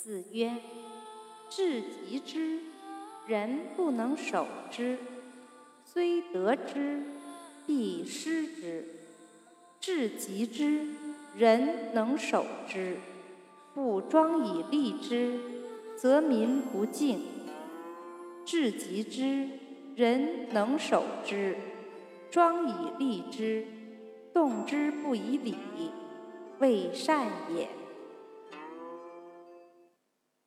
子曰：“至极之，人不能守之；虽得之，必失之。至极之，人能守之；不庄以立之，则民不敬。至极之，人能守之；庄以立之，动之不以礼，未善也。”